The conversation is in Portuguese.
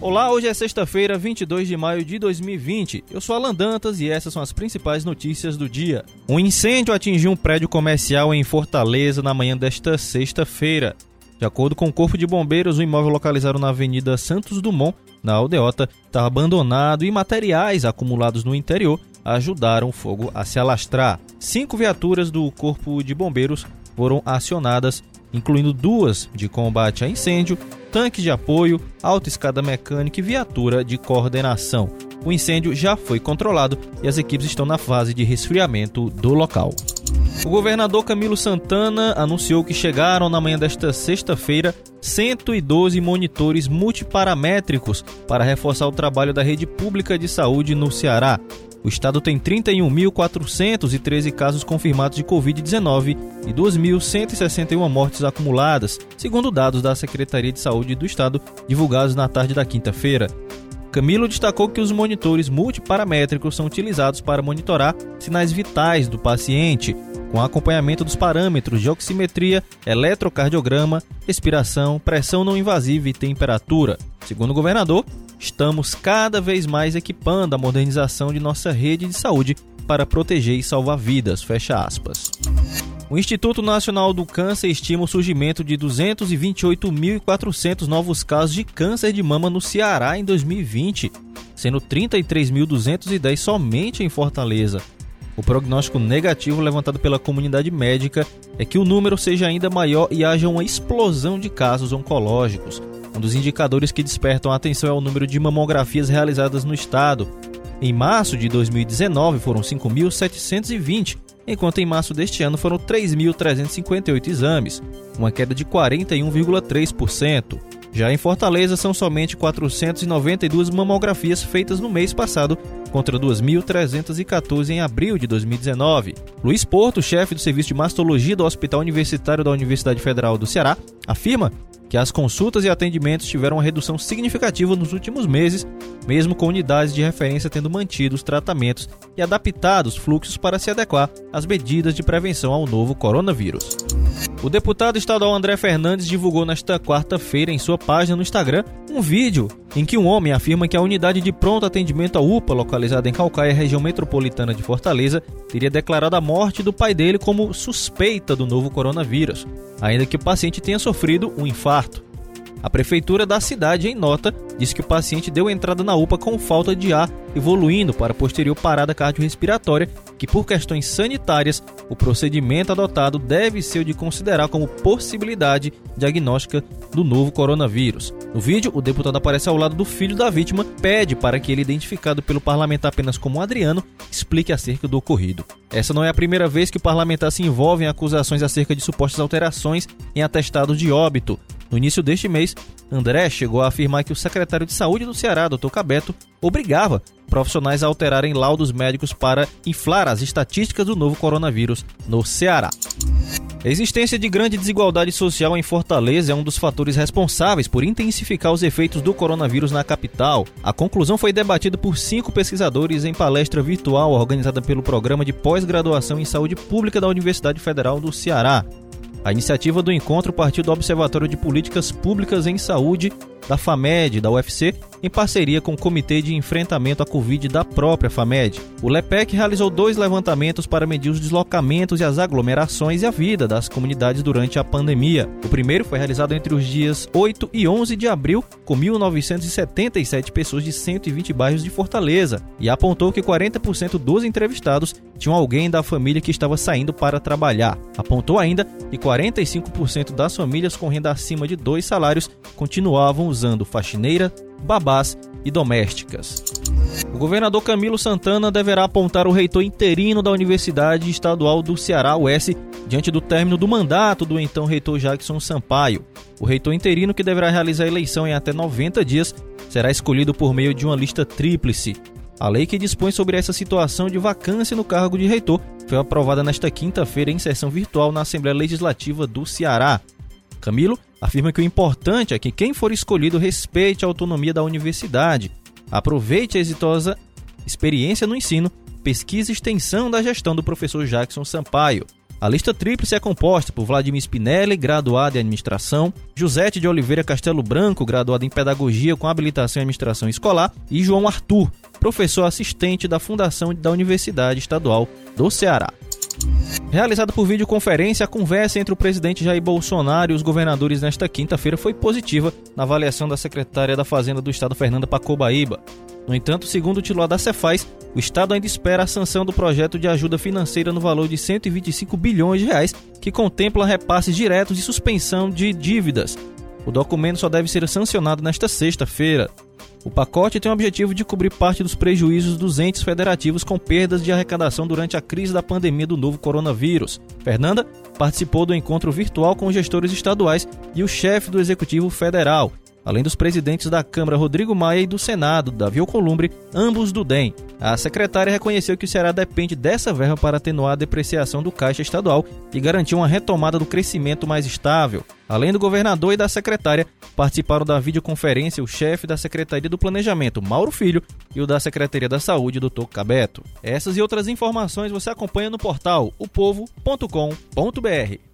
Olá, hoje é sexta-feira, 22 de maio de 2020. Eu sou Alan Dantas e essas são as principais notícias do dia. Um incêndio atingiu um prédio comercial em Fortaleza na manhã desta sexta-feira. De acordo com o Corpo de Bombeiros, o imóvel localizado na Avenida Santos Dumont, na Aldeota, estava abandonado e materiais acumulados no interior ajudaram o fogo a se alastrar. Cinco viaturas do Corpo de Bombeiros foram acionadas, incluindo duas de combate a incêndio tanque de apoio, autoescada mecânica e viatura de coordenação. O incêndio já foi controlado e as equipes estão na fase de resfriamento do local. O governador Camilo Santana anunciou que chegaram na manhã desta sexta-feira 112 monitores multiparamétricos para reforçar o trabalho da rede pública de saúde no Ceará. O estado tem 31.413 casos confirmados de Covid-19 e 2.161 mortes acumuladas, segundo dados da Secretaria de Saúde do Estado divulgados na tarde da quinta-feira. Camilo destacou que os monitores multiparamétricos são utilizados para monitorar sinais vitais do paciente, com acompanhamento dos parâmetros de oximetria, eletrocardiograma, respiração, pressão não invasiva e temperatura. Segundo o governador, estamos cada vez mais equipando a modernização de nossa rede de saúde para proteger e salvar vidas. Fecha aspas. O Instituto Nacional do Câncer estima o surgimento de 228.400 novos casos de câncer de mama no Ceará em 2020, sendo 33.210 somente em Fortaleza. O prognóstico negativo levantado pela comunidade médica é que o número seja ainda maior e haja uma explosão de casos oncológicos. Um dos indicadores que despertam a atenção é o número de mamografias realizadas no estado. Em março de 2019 foram 5.720, enquanto em março deste ano foram 3.358 exames, uma queda de 41,3%. Já em Fortaleza, são somente 492 mamografias feitas no mês passado, contra 2.314 em abril de 2019. Luiz Porto, chefe do serviço de mastologia do Hospital Universitário da Universidade Federal do Ceará, afirma que as consultas e atendimentos tiveram uma redução significativa nos últimos meses, mesmo com unidades de referência tendo mantido os tratamentos e adaptado os fluxos para se adequar às medidas de prevenção ao novo coronavírus. O deputado estadual André Fernandes divulgou nesta quarta-feira em sua página no Instagram um vídeo em que um homem afirma que a unidade de pronto atendimento à UPA, localizada em Calcaia, região metropolitana de Fortaleza, teria declarado a morte do pai dele como suspeita do novo coronavírus, ainda que o paciente tenha sofrido um infarto. A prefeitura da cidade, em nota, disse que o paciente deu entrada na UPA com falta de ar, evoluindo para posterior parada cardiorrespiratória, que por questões sanitárias, o procedimento adotado deve ser o de considerar como possibilidade diagnóstica do novo coronavírus. No vídeo, o deputado aparece ao lado do filho da vítima, pede para que ele, identificado pelo parlamentar apenas como Adriano, explique acerca do ocorrido. Essa não é a primeira vez que o parlamentar se envolve em acusações acerca de supostas alterações em atestados de óbito. No início deste mês, André chegou a afirmar que o secretário de Saúde do Ceará, Dr. Cabeto, obrigava profissionais a alterarem laudos médicos para inflar as estatísticas do novo coronavírus no Ceará. A existência de grande desigualdade social em Fortaleza é um dos fatores responsáveis por intensificar os efeitos do coronavírus na capital. A conclusão foi debatida por cinco pesquisadores em palestra virtual organizada pelo Programa de Pós-Graduação em Saúde Pública da Universidade Federal do Ceará. A iniciativa do encontro partiu do Observatório de Políticas Públicas em Saúde da FAMED, da UFC, em parceria com o Comitê de Enfrentamento à Covid da própria FAMED. O LEPEC realizou dois levantamentos para medir os deslocamentos e as aglomerações e a vida das comunidades durante a pandemia. O primeiro foi realizado entre os dias 8 e 11 de abril, com 1.977 pessoas de 120 bairros de Fortaleza, e apontou que 40% dos entrevistados tinham alguém da família que estava saindo para trabalhar. Apontou ainda que 45% das famílias com renda acima de dois salários continuavam usando faxineira, babás e domésticas. O governador Camilo Santana deverá apontar o reitor interino da Universidade Estadual do Ceará, UES, diante do término do mandato do então reitor Jackson Sampaio. O reitor interino, que deverá realizar a eleição em até 90 dias, será escolhido por meio de uma lista tríplice. A lei que dispõe sobre essa situação de vacância no cargo de reitor foi aprovada nesta quinta-feira em sessão virtual na Assembleia Legislativa do Ceará. Camilo afirma que o importante é que quem for escolhido respeite a autonomia da universidade, aproveite a exitosa experiência no ensino, pesquisa e extensão da gestão do professor Jackson Sampaio. A lista tríplice é composta por Vladimir Spinelli, graduado em administração, Josete de Oliveira Castelo Branco, graduado em pedagogia com habilitação em administração escolar, e João Arthur, professor assistente da Fundação da Universidade Estadual do Ceará. Realizada por videoconferência, a conversa entre o presidente Jair Bolsonaro e os governadores nesta quinta-feira foi positiva na avaliação da secretária da Fazenda do Estado, Fernanda Pacobaíba. No entanto, segundo o titular da Cefaz, o Estado ainda espera a sanção do projeto de ajuda financeira no valor de 125 bilhões de reais, que contempla repasses diretos e suspensão de dívidas. O documento só deve ser sancionado nesta sexta-feira. O pacote tem o objetivo de cobrir parte dos prejuízos dos entes federativos com perdas de arrecadação durante a crise da pandemia do novo coronavírus. Fernanda participou do encontro virtual com gestores estaduais e o chefe do Executivo Federal, além dos presidentes da Câmara Rodrigo Maia e do Senado, Davi Alcolumbre, ambos do DEM. A secretária reconheceu que o Ceará depende dessa verba para atenuar a depreciação do caixa estadual e garantir uma retomada do crescimento mais estável. Além do governador e da secretária, participaram da videoconferência o chefe da Secretaria do Planejamento, Mauro Filho, e o da Secretaria da Saúde, Dr. Cabeto. Essas e outras informações você acompanha no portal opovo.com.br.